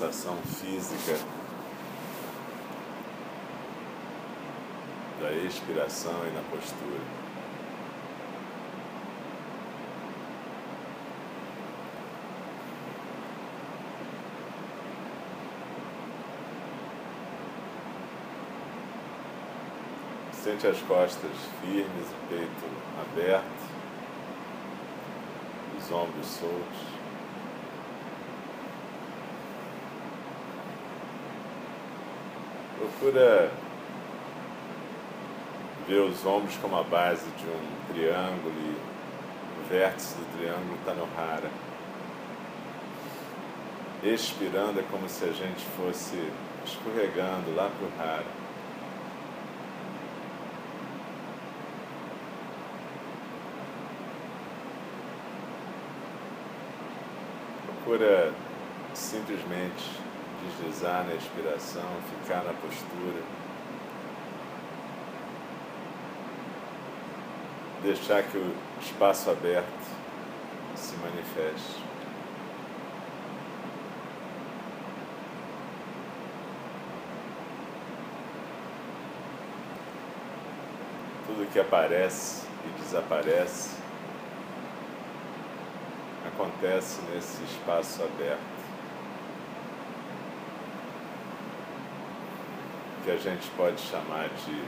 sensação física da expiração e na postura. Sente as costas firmes, o peito aberto, os ombros soltos. Procura ver os ombros como a base de um triângulo e o vértice do triângulo está no rara. Expirando é como se a gente fosse escorregando lá para o rara. Procura simplesmente deslizar na expiração, ficar na postura. Deixar que o espaço aberto se manifeste. Tudo que aparece e desaparece acontece nesse espaço aberto. Que a gente pode chamar de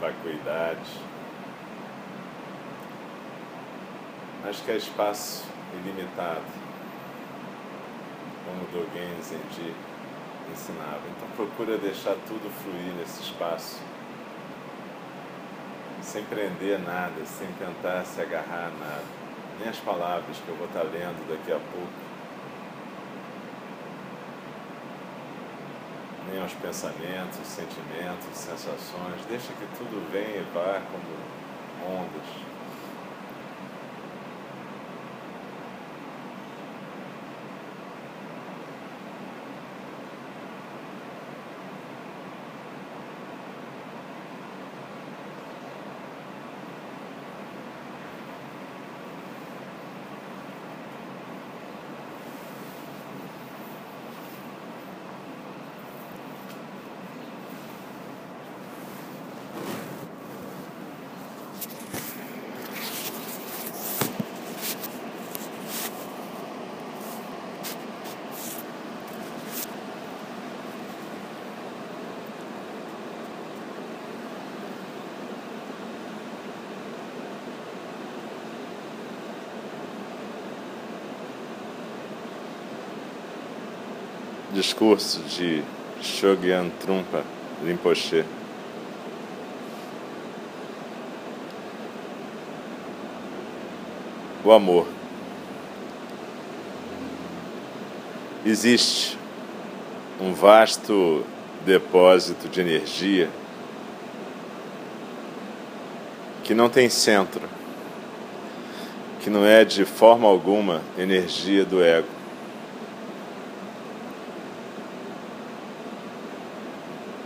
vacuidade, mas que é espaço ilimitado, como Dogen Zenji ensinava. Então procura deixar tudo fluir nesse espaço, sem prender nada, sem tentar se agarrar a nada nem as palavras que eu vou estar lendo daqui a pouco, nem aos pensamentos, sentimentos, sensações. Deixa que tudo venha e vá como ondas. Discurso de Shogyan Trumpa Rinpoche. O amor. Existe um vasto depósito de energia que não tem centro, que não é de forma alguma energia do ego.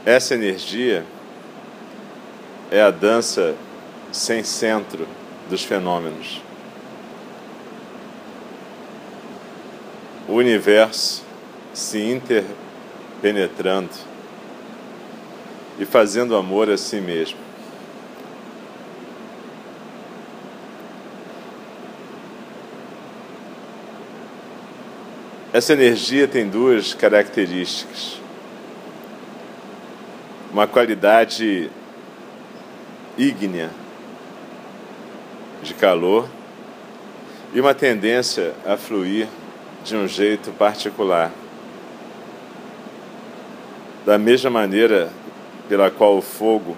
Essa energia é a dança sem centro dos fenômenos. O universo se interpenetrando e fazendo amor a si mesmo. Essa energia tem duas características uma qualidade ígnea de calor e uma tendência a fluir de um jeito particular. Da mesma maneira pela qual o fogo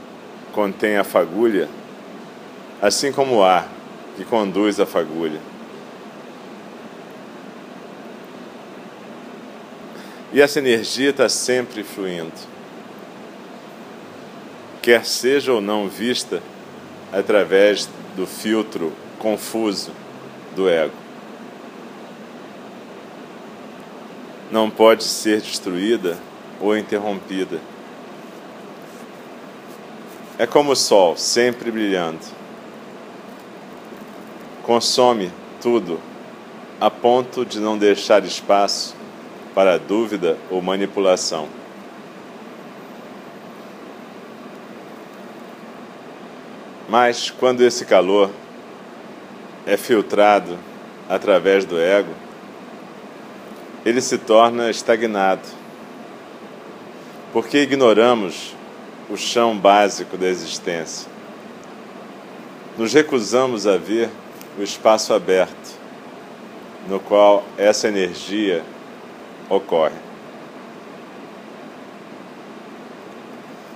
contém a fagulha, assim como o ar que conduz a fagulha. E essa energia está sempre fluindo quer seja ou não vista através do filtro confuso do ego. Não pode ser destruída ou interrompida. É como o sol, sempre brilhando, consome tudo a ponto de não deixar espaço para dúvida ou manipulação. Mas quando esse calor é filtrado através do ego, ele se torna estagnado. Porque ignoramos o chão básico da existência. Nos recusamos a ver o espaço aberto, no qual essa energia ocorre.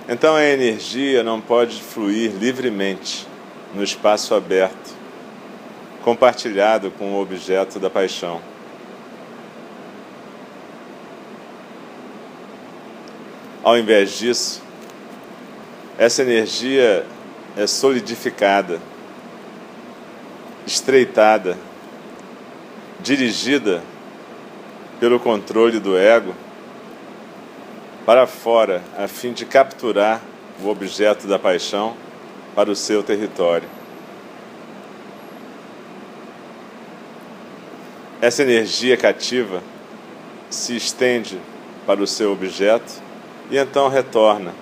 Então a energia não pode fluir livremente no espaço aberto, compartilhado com o objeto da paixão. Ao invés disso, essa energia é solidificada, estreitada, dirigida pelo controle do ego para fora, a fim de capturar o objeto da paixão para o seu território. Essa energia cativa se estende para o seu objeto e então retorna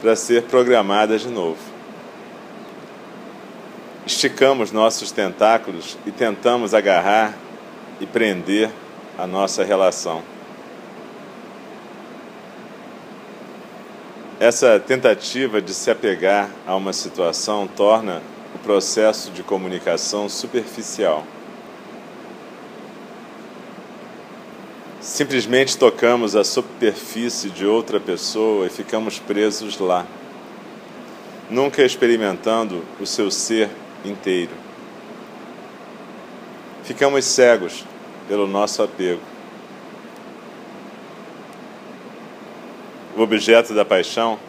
para ser programada de novo. Esticamos nossos tentáculos e tentamos agarrar e prender a nossa relação. Essa tentativa de se apegar a uma situação torna o processo de comunicação superficial. Simplesmente tocamos a superfície de outra pessoa e ficamos presos lá, nunca experimentando o seu ser inteiro. Ficamos cegos pelo nosso apego. O objeto da paixão,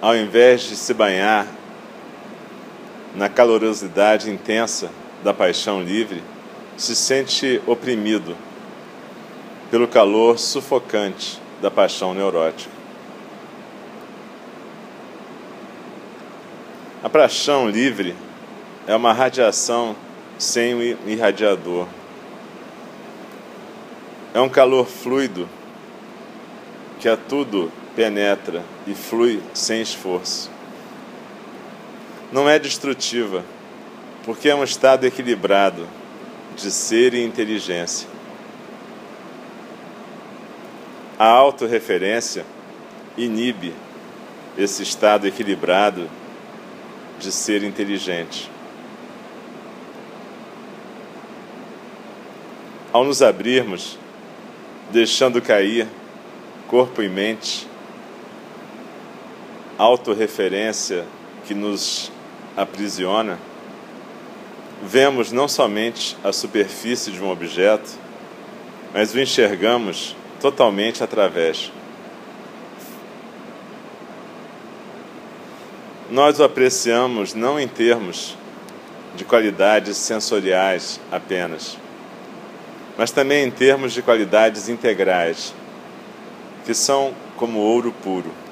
ao invés de se banhar na calorosidade intensa da paixão livre, se sente oprimido pelo calor sufocante da paixão neurótica. A paixão livre é uma radiação sem o irradiador. É um calor fluido que a tudo penetra e flui sem esforço. Não é destrutiva, porque é um estado equilibrado de ser e inteligência. A autorreferência inibe esse estado equilibrado de ser inteligente. Ao nos abrirmos, deixando cair corpo e mente, autorreferência que nos aprisiona, vemos não somente a superfície de um objeto, mas o enxergamos totalmente através. Nós o apreciamos não em termos de qualidades sensoriais apenas, mas também em termos de qualidades integrais, que são como ouro puro.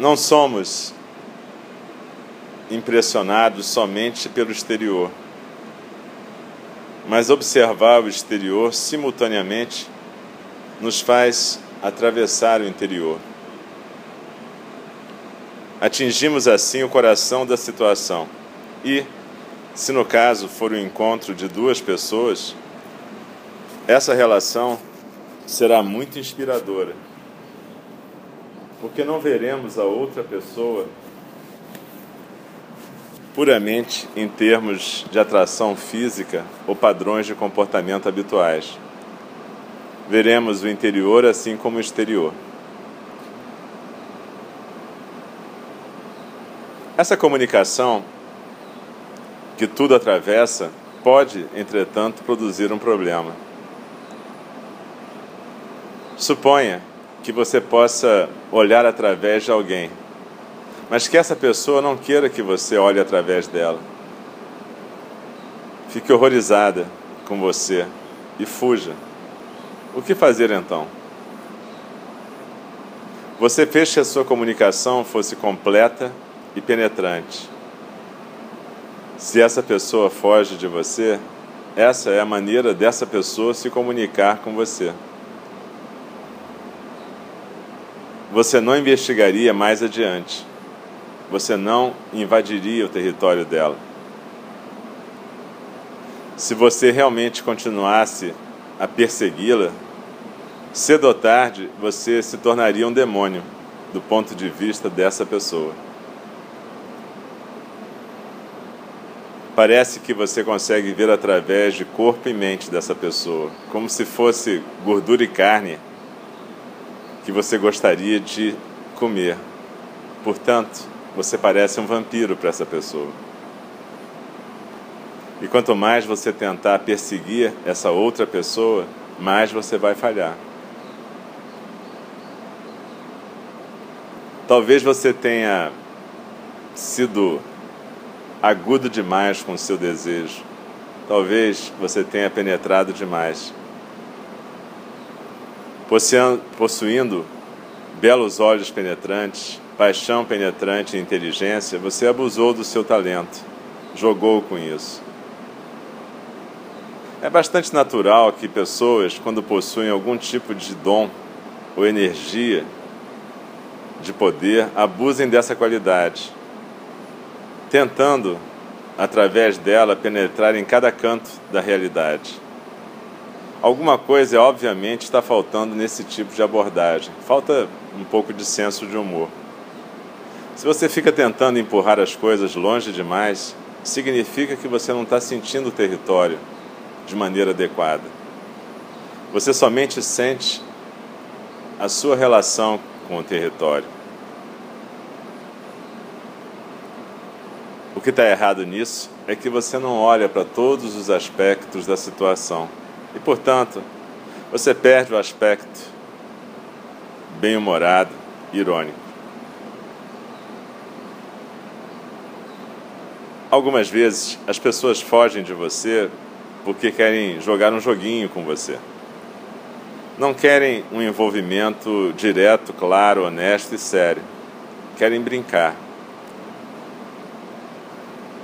Não somos impressionados somente pelo exterior, mas observar o exterior simultaneamente nos faz atravessar o interior. Atingimos assim o coração da situação e, se no caso for o encontro de duas pessoas, essa relação será muito inspiradora, porque não veremos a outra pessoa puramente em termos de atração física ou padrões de comportamento habituais. Veremos o interior assim como o exterior. Essa comunicação que tudo atravessa pode, entretanto, produzir um problema. Suponha que você possa olhar através de alguém mas que essa pessoa não queira que você olhe através dela. Fique horrorizada com você e fuja. O que fazer então? Você fez que a sua comunicação fosse completa e penetrante. Se essa pessoa foge de você, essa é a maneira dessa pessoa se comunicar com você. Você não investigaria mais adiante. Você não invadiria o território dela. Se você realmente continuasse a persegui-la, cedo ou tarde você se tornaria um demônio do ponto de vista dessa pessoa. Parece que você consegue ver através de corpo e mente dessa pessoa, como se fosse gordura e carne que você gostaria de comer. Portanto, você parece um vampiro para essa pessoa. E quanto mais você tentar perseguir essa outra pessoa, mais você vai falhar. Talvez você tenha sido agudo demais com o seu desejo. Talvez você tenha penetrado demais. Possuindo belos olhos penetrantes, paixão penetrante e inteligência, você abusou do seu talento, jogou com isso. É bastante natural que pessoas, quando possuem algum tipo de dom ou energia de poder, abusem dessa qualidade tentando, através dela, penetrar em cada canto da realidade. Alguma coisa, obviamente, está faltando nesse tipo de abordagem. Falta um pouco de senso de humor. Se você fica tentando empurrar as coisas longe demais, significa que você não está sentindo o território de maneira adequada. Você somente sente a sua relação com o território. O que está errado nisso é que você não olha para todos os aspectos da situação e, portanto, você perde o aspecto bem-humorado, irônico. Algumas vezes as pessoas fogem de você porque querem jogar um joguinho com você. Não querem um envolvimento direto, claro, honesto e sério. Querem brincar.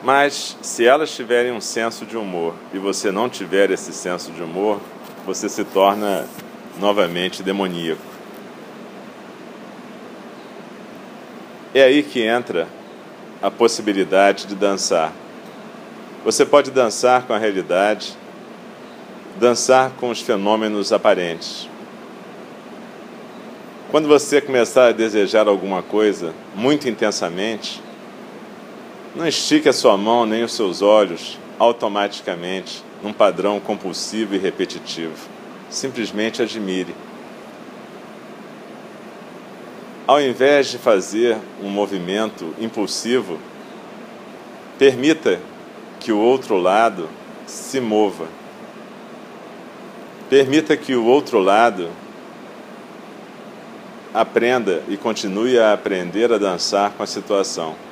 Mas se elas tiverem um senso de humor e você não tiver esse senso de humor, você se torna novamente demoníaco. É aí que entra a possibilidade de dançar. Você pode dançar com a realidade, dançar com os fenômenos aparentes. Quando você começar a desejar alguma coisa muito intensamente, não estique a sua mão nem os seus olhos automaticamente num padrão compulsivo e repetitivo. Simplesmente admire. Ao invés de fazer um movimento impulsivo, permita que o outro lado se mova. Permita que o outro lado aprenda e continue a aprender a dançar com a situação.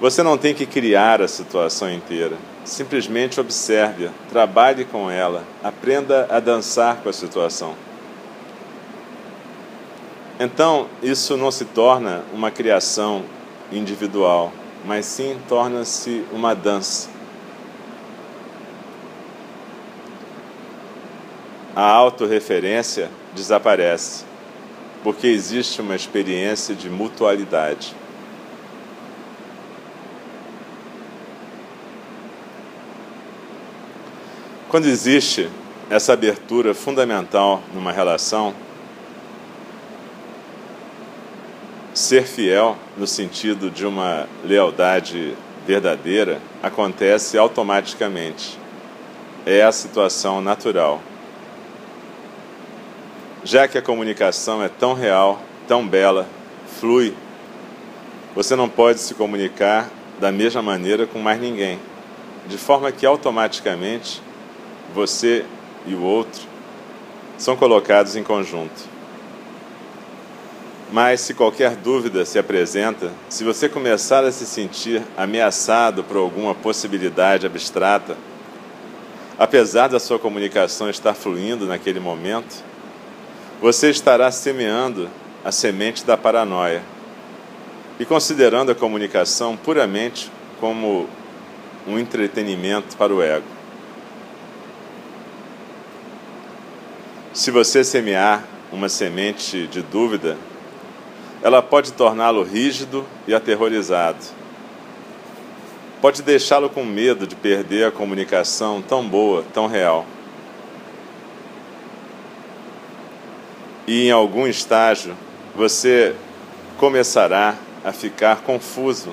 Você não tem que criar a situação inteira. Simplesmente observe, trabalhe com ela, aprenda a dançar com a situação. Então, isso não se torna uma criação individual, mas sim torna-se uma dança. A autorreferência desaparece, porque existe uma experiência de mutualidade. Quando existe essa abertura fundamental numa relação, ser fiel no sentido de uma lealdade verdadeira acontece automaticamente. É a situação natural. Já que a comunicação é tão real, tão bela, flui, você não pode se comunicar da mesma maneira com mais ninguém, de forma que automaticamente você e o outro são colocados em conjunto. Mas se qualquer dúvida se apresenta, se você começar a se sentir ameaçado por alguma possibilidade abstrata, apesar da sua comunicação estar fluindo naquele momento, você estará semeando a semente da paranoia e considerando a comunicação puramente como um entretenimento para o ego. Se você semear uma semente de dúvida, ela pode torná-lo rígido e aterrorizado. Pode deixá-lo com medo de perder a comunicação tão boa, tão real. E em algum estágio você começará a ficar confuso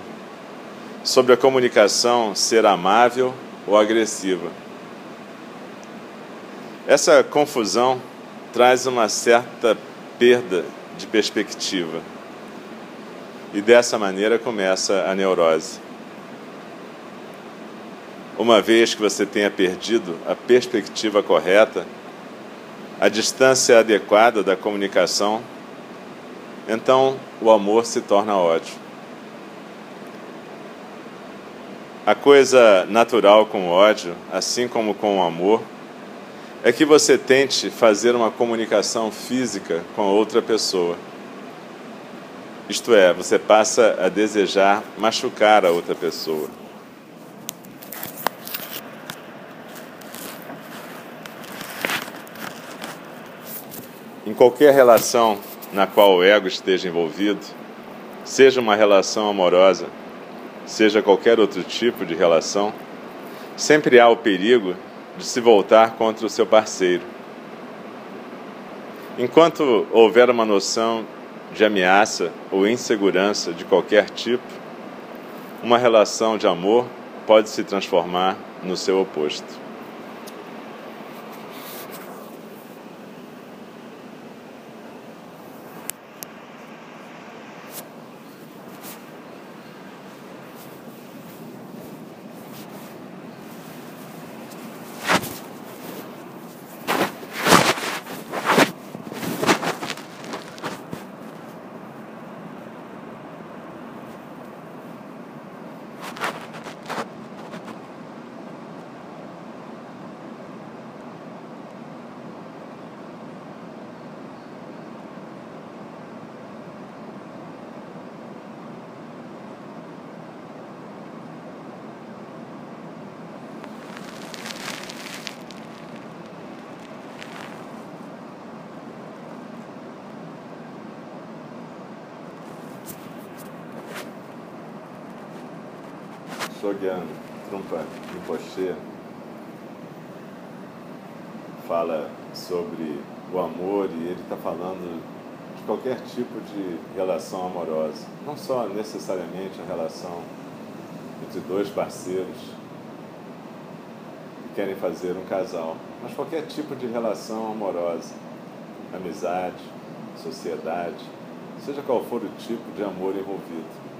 sobre a comunicação ser amável ou agressiva. Essa confusão traz uma certa perda de perspectiva. E dessa maneira começa a neurose. Uma vez que você tenha perdido a perspectiva correta, a distância adequada da comunicação, então o amor se torna ódio. A coisa natural com o ódio, assim como com o amor, é que você tente fazer uma comunicação física com outra pessoa. Isto é, você passa a desejar machucar a outra pessoa. Em qualquer relação na qual o ego esteja envolvido, seja uma relação amorosa, seja qualquer outro tipo de relação, sempre há o perigo de se voltar contra o seu parceiro. Enquanto houver uma noção de ameaça ou insegurança de qualquer tipo, uma relação de amor pode se transformar no seu oposto. Shogyan Trumpa Rinpoche fala sobre o amor e ele está falando de qualquer tipo de relação amorosa, não só necessariamente a relação entre dois parceiros que querem fazer um casal, mas qualquer tipo de relação amorosa, amizade, sociedade, seja qual for o tipo de amor envolvido.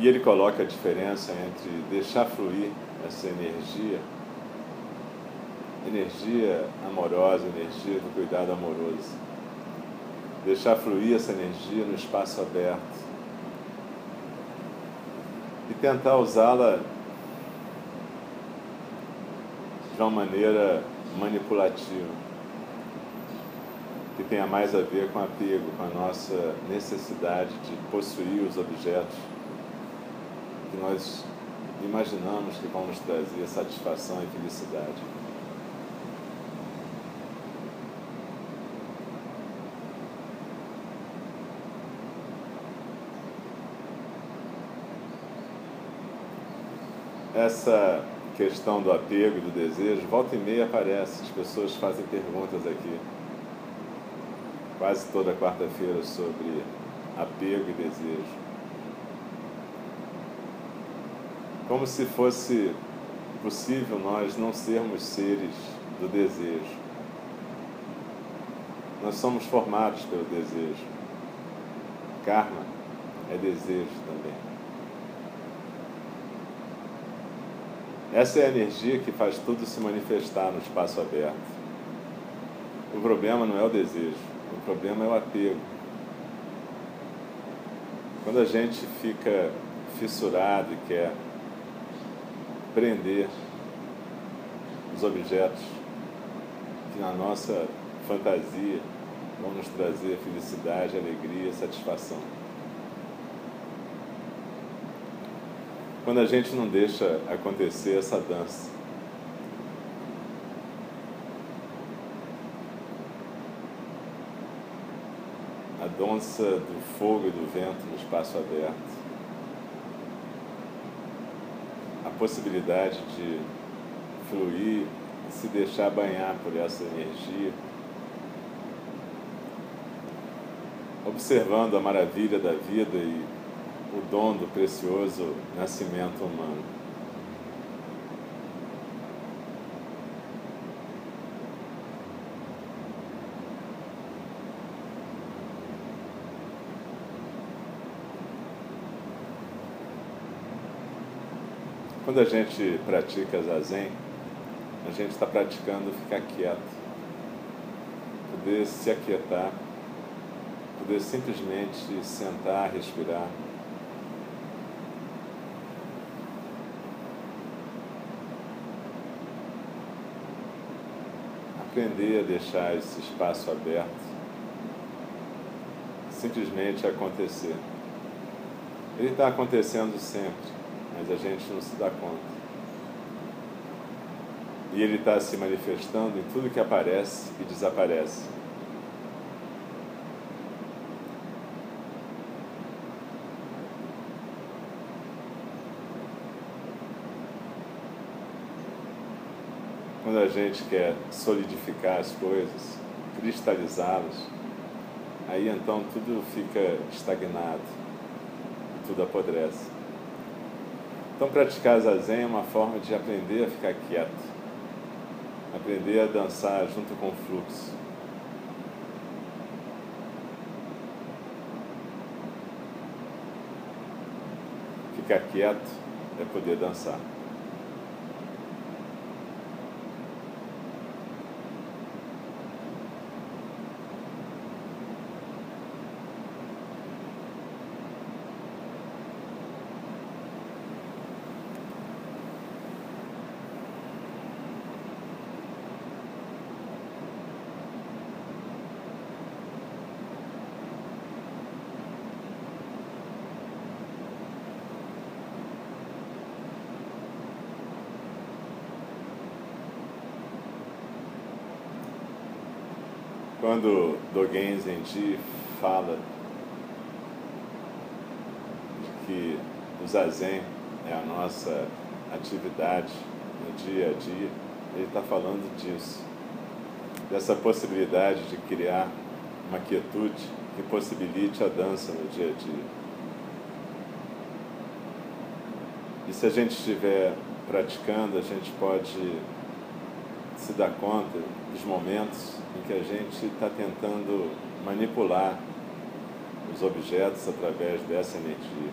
E ele coloca a diferença entre deixar fluir essa energia, energia amorosa, energia do cuidado amoroso. Deixar fluir essa energia no espaço aberto. E tentar usá-la de uma maneira manipulativa, que tenha mais a ver com apego, com a nossa necessidade de possuir os objetos que nós imaginamos que vão nos trazer satisfação e felicidade. Essa questão do apego e do desejo, volta e meia aparece, as pessoas fazem perguntas aqui, quase toda quarta-feira, sobre apego e desejo. Como se fosse possível nós não sermos seres do desejo. Nós somos formados pelo desejo. Karma é desejo também. Essa é a energia que faz tudo se manifestar no espaço aberto. O problema não é o desejo, o problema é o apego. Quando a gente fica fissurado e quer prender os objetos que na nossa fantasia vão nos trazer felicidade, alegria, satisfação. Quando a gente não deixa acontecer essa dança, a dança do fogo e do vento no espaço aberto, a possibilidade de fluir se deixar banhar por essa energia, observando a maravilha da vida e o dom do precioso nascimento humano. Quando a gente pratica zazen, a gente está praticando ficar quieto, poder se aquietar, poder simplesmente sentar, respirar. Aprender a deixar esse espaço aberto, simplesmente acontecer. Ele está acontecendo sempre mas a gente não se dá conta. E ele está se manifestando em tudo que aparece e desaparece. Quando a gente quer solidificar as coisas, cristalizá-las, aí então tudo fica estagnado, tudo apodrece. Então, praticar zazen é uma forma de aprender a ficar quieto, aprender a dançar junto com o fluxo. Ficar quieto é poder dançar. Quando Dogen Zenji fala de que o zazen é a nossa atividade no dia a dia, ele está falando disso, dessa possibilidade de criar uma quietude que possibilite a dança no dia a dia. E se a gente estiver praticando, a gente pode se dar conta dos momentos em que a gente está tentando manipular os objetos através dessa energia.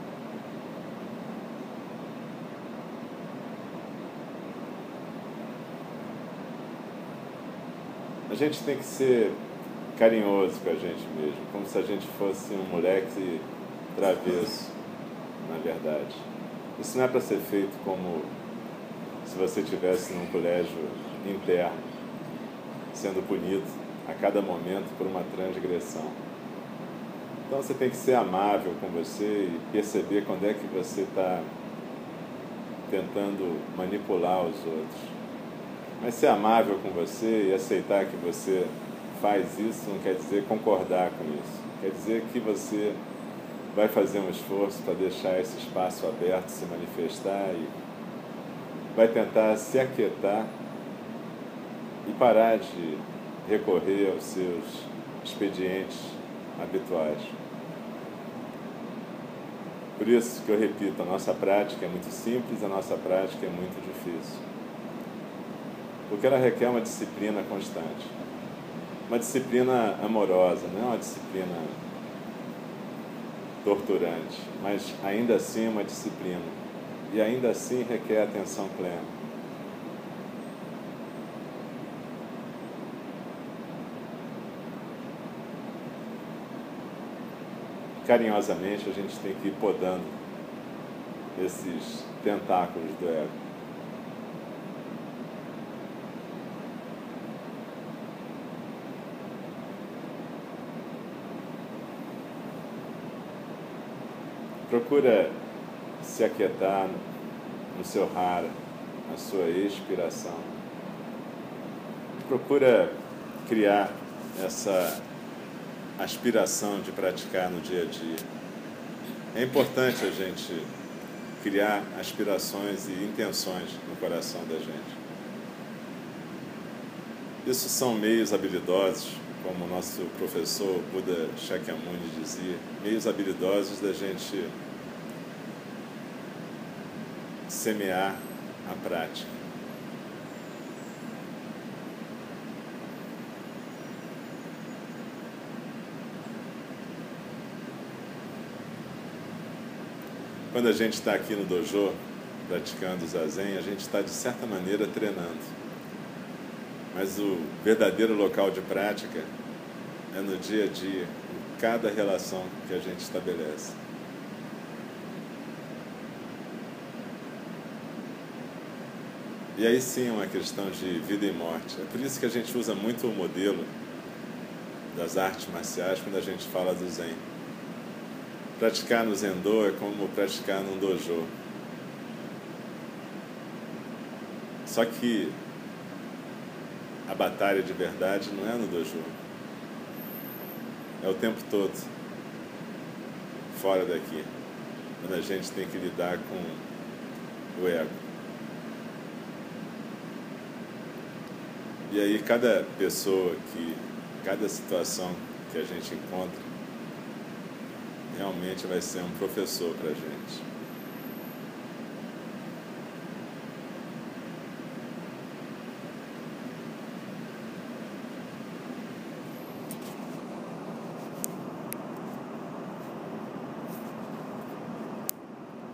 A gente tem que ser carinhoso com a gente mesmo, como se a gente fosse um moleque travesso, na verdade. Isso não é para ser feito como se você estivesse num colégio interno sendo punido a cada momento por uma transgressão. Então você tem que ser amável com você e perceber quando é que você está tentando manipular os outros. Mas ser amável com você e aceitar que você faz isso não quer dizer concordar com isso. Quer dizer que você vai fazer um esforço para deixar esse espaço aberto se manifestar e vai tentar se aquietar e parar de recorrer aos seus expedientes habituais. Por isso que eu repito, a nossa prática é muito simples, a nossa prática é muito difícil. Porque ela requer uma disciplina constante. Uma disciplina amorosa, não é uma disciplina torturante, mas ainda assim uma disciplina e ainda assim requer atenção plena. Carinhosamente a gente tem que ir podando esses tentáculos do ego. procura se aquietar no seu rara, na sua expiração. Procura criar essa aspiração de praticar no dia a dia. É importante a gente criar aspirações e intenções no coração da gente. Isso são meios habilidosos, como o nosso professor Buda Shakyamuni dizia, meios habilidosos da gente semear a prática. Quando a gente está aqui no dojo praticando zazen, a gente está de certa maneira treinando. Mas o verdadeiro local de prática é no dia a dia, em cada relação que a gente estabelece. E aí sim é uma questão de vida e morte. É por isso que a gente usa muito o modelo das artes marciais quando a gente fala do Zen. Praticar no Zendô é como praticar num dojo. Só que a batalha de verdade não é no dojo. É o tempo todo. Fora daqui. Quando a gente tem que lidar com o ego. E aí cada pessoa que, cada situação que a gente encontra, realmente vai ser um professor para a gente.